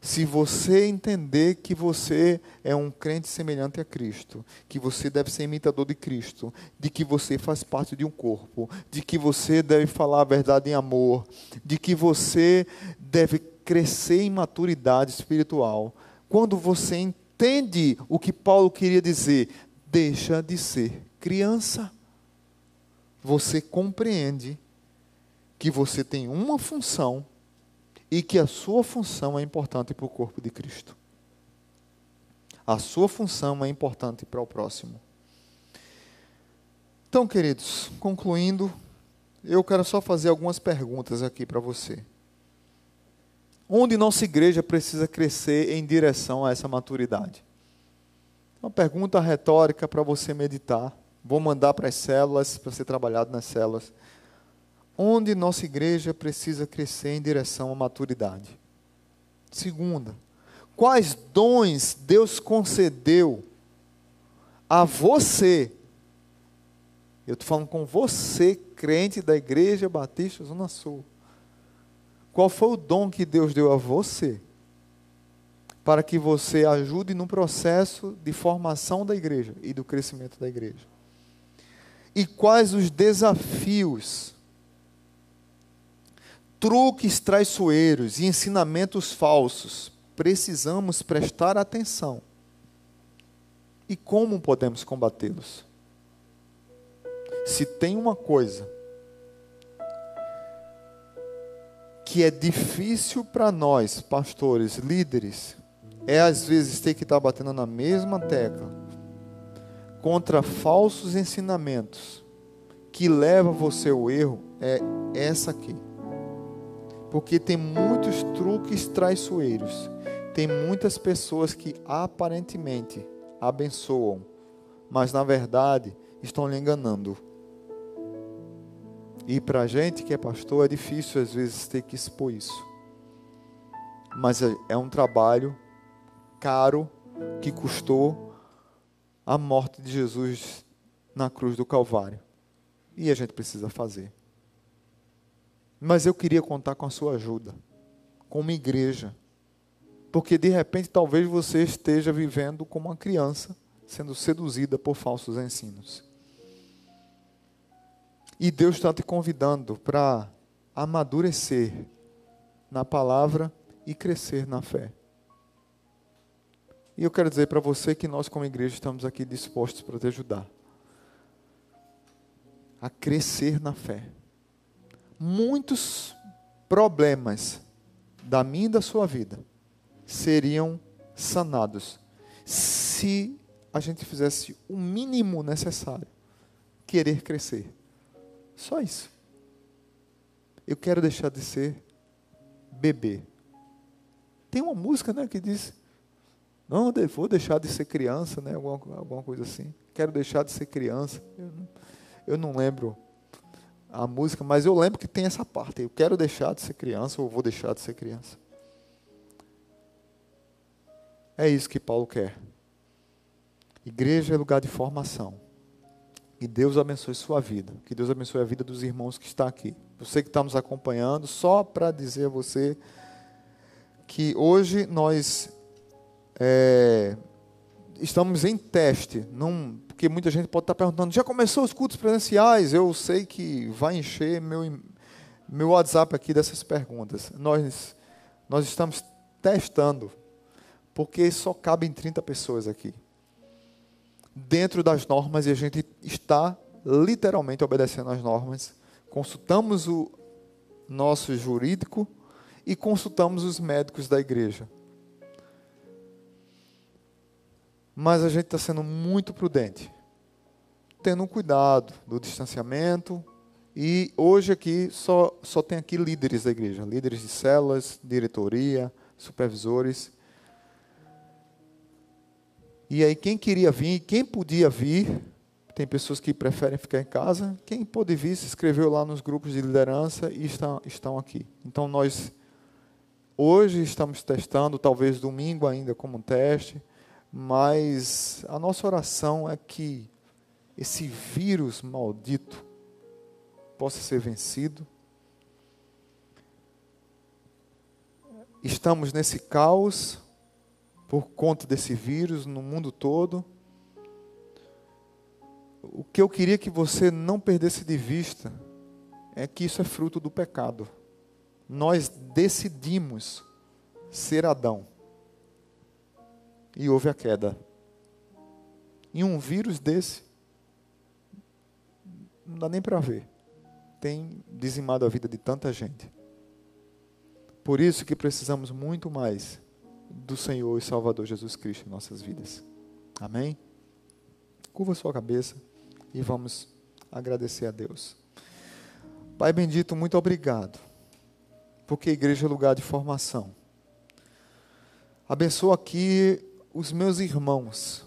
Speaker 1: se você entender que você é um crente semelhante a Cristo, que você deve ser imitador de Cristo, de que você faz parte de um corpo, de que você deve falar a verdade em amor, de que você deve crescer em maturidade espiritual, quando você entende o que Paulo queria dizer, deixa de ser criança. Você compreende que você tem uma função e que a sua função é importante para o corpo de Cristo. A sua função é importante para o próximo. Então, queridos, concluindo, eu quero só fazer algumas perguntas aqui para você. Onde nossa igreja precisa crescer em direção a essa maturidade? Uma pergunta retórica para você meditar. Vou mandar para as células, para ser trabalhado nas células. Onde nossa igreja precisa crescer em direção à maturidade? Segunda, quais dons Deus concedeu a você. Eu estou falando com você, crente da Igreja Batista Zona Sul. Qual foi o dom que Deus deu a você? Para que você ajude no processo de formação da igreja e do crescimento da igreja. E quais os desafios, truques traiçoeiros e ensinamentos falsos precisamos prestar atenção? E como podemos combatê-los? Se tem uma coisa que é difícil para nós, pastores, líderes, é às vezes ter que estar tá batendo na mesma tecla contra falsos ensinamentos que leva você ao erro, é essa aqui. Porque tem muitos truques traiçoeiros. Tem muitas pessoas que aparentemente abençoam, mas na verdade estão lhe enganando. E para a gente que é pastor é difícil às vezes ter que expor isso. Mas é, é um trabalho caro que custou a morte de Jesus na cruz do Calvário. E a gente precisa fazer. Mas eu queria contar com a sua ajuda, como igreja. Porque de repente talvez você esteja vivendo como uma criança, sendo seduzida por falsos ensinos. E Deus está te convidando para amadurecer na palavra e crescer na fé. E eu quero dizer para você que nós, como igreja, estamos aqui dispostos para te ajudar a crescer na fé. Muitos problemas da minha e da sua vida seriam sanados se a gente fizesse o mínimo necessário querer crescer. Só isso. Eu quero deixar de ser bebê. Tem uma música né, que diz: Não, vou deixar de ser criança, né, alguma, alguma coisa assim. Quero deixar de ser criança. Eu não, eu não lembro a música, mas eu lembro que tem essa parte. Eu quero deixar de ser criança ou vou deixar de ser criança. É isso que Paulo quer. Igreja é lugar de formação. Que Deus abençoe sua vida. Que Deus abençoe a vida dos irmãos que está aqui. Você que está nos acompanhando, só para dizer a você que hoje nós é, estamos em teste. Não, porque muita gente pode estar perguntando: já começou os cultos presenciais? Eu sei que vai encher meu, meu WhatsApp aqui dessas perguntas. Nós, nós estamos testando, porque só cabem 30 pessoas aqui dentro das normas e a gente está literalmente obedecendo às normas. Consultamos o nosso jurídico e consultamos os médicos da igreja. Mas a gente está sendo muito prudente, tendo um cuidado do distanciamento. E hoje aqui só, só tem aqui líderes da igreja, líderes de células, diretoria, supervisores. E aí quem queria vir, quem podia vir, tem pessoas que preferem ficar em casa, quem pôde vir se inscreveu lá nos grupos de liderança e estão, aqui. Então nós hoje estamos testando, talvez domingo ainda como teste, mas a nossa oração é que esse vírus maldito possa ser vencido. Estamos nesse caos, por conta desse vírus no mundo todo. O que eu queria que você não perdesse de vista é que isso é fruto do pecado. Nós decidimos ser Adão. E houve a queda. E um vírus desse, não dá nem para ver. Tem dizimado a vida de tanta gente. Por isso que precisamos muito mais do Senhor e Salvador Jesus Cristo em nossas vidas. Amém? Curva sua cabeça e vamos agradecer a Deus. Pai bendito, muito obrigado, porque a igreja é lugar de formação. Abençoa aqui os meus irmãos.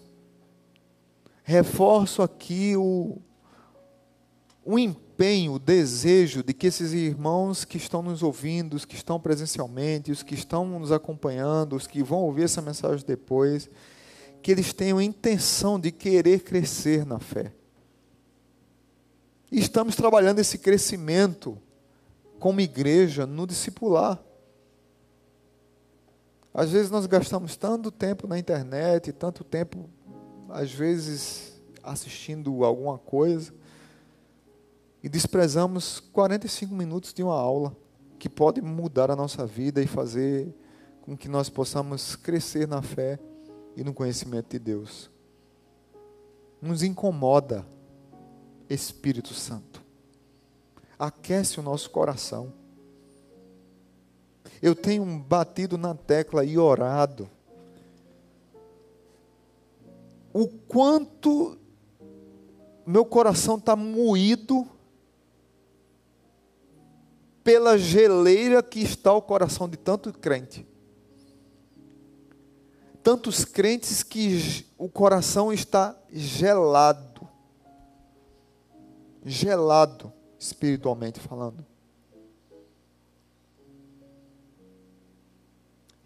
Speaker 1: Reforço aqui o, o empenho empenho, o desejo de que esses irmãos que estão nos ouvindo, os que estão presencialmente, os que estão nos acompanhando, os que vão ouvir essa mensagem depois, que eles tenham intenção de querer crescer na fé. E estamos trabalhando esse crescimento como igreja no discipular. Às vezes nós gastamos tanto tempo na internet, tanto tempo, às vezes, assistindo alguma coisa, e desprezamos 45 minutos de uma aula que pode mudar a nossa vida e fazer com que nós possamos crescer na fé e no conhecimento de Deus. Nos incomoda, Espírito Santo. Aquece o nosso coração. Eu tenho batido na tecla e orado. O quanto meu coração está moído pela geleira que está o coração de tanto crente. Tantos crentes que o coração está gelado. Gelado, espiritualmente falando.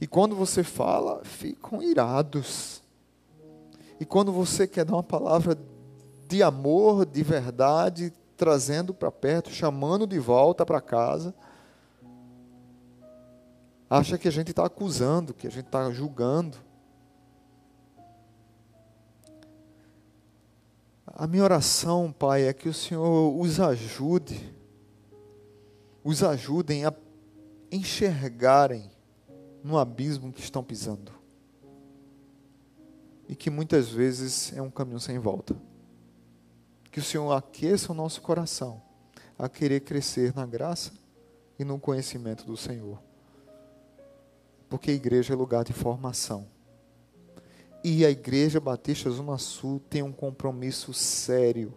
Speaker 1: E quando você fala, ficam irados. E quando você quer dar uma palavra de amor, de verdade, trazendo para perto, chamando de volta para casa. Acha que a gente está acusando, que a gente está julgando. A minha oração, Pai, é que o Senhor os ajude, os ajudem a enxergarem no abismo que estão pisando. E que muitas vezes é um caminho sem volta. Que o Senhor aqueça o nosso coração a querer crescer na graça e no conhecimento do Senhor. Porque a igreja é lugar de formação. E a Igreja Batista Zona Sul tem um compromisso sério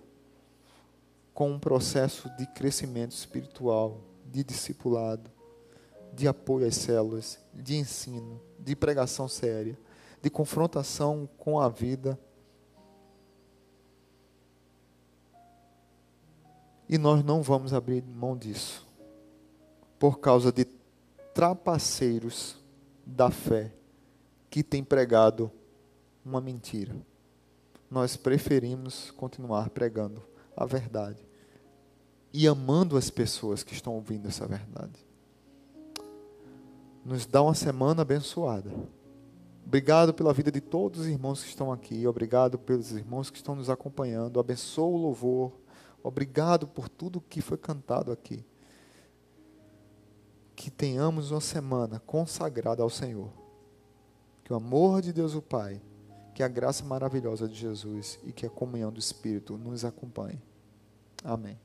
Speaker 1: com um processo de crescimento espiritual, de discipulado, de apoio às células, de ensino, de pregação séria, de confrontação com a vida E nós não vamos abrir mão disso, por causa de trapaceiros da fé que têm pregado uma mentira. Nós preferimos continuar pregando a verdade e amando as pessoas que estão ouvindo essa verdade. Nos dá uma semana abençoada. Obrigado pela vida de todos os irmãos que estão aqui. Obrigado pelos irmãos que estão nos acompanhando. Abençoa o louvor Obrigado por tudo que foi cantado aqui. Que tenhamos uma semana consagrada ao Senhor. Que o amor de Deus o Pai, que a graça maravilhosa de Jesus e que a comunhão do Espírito nos acompanhe. Amém.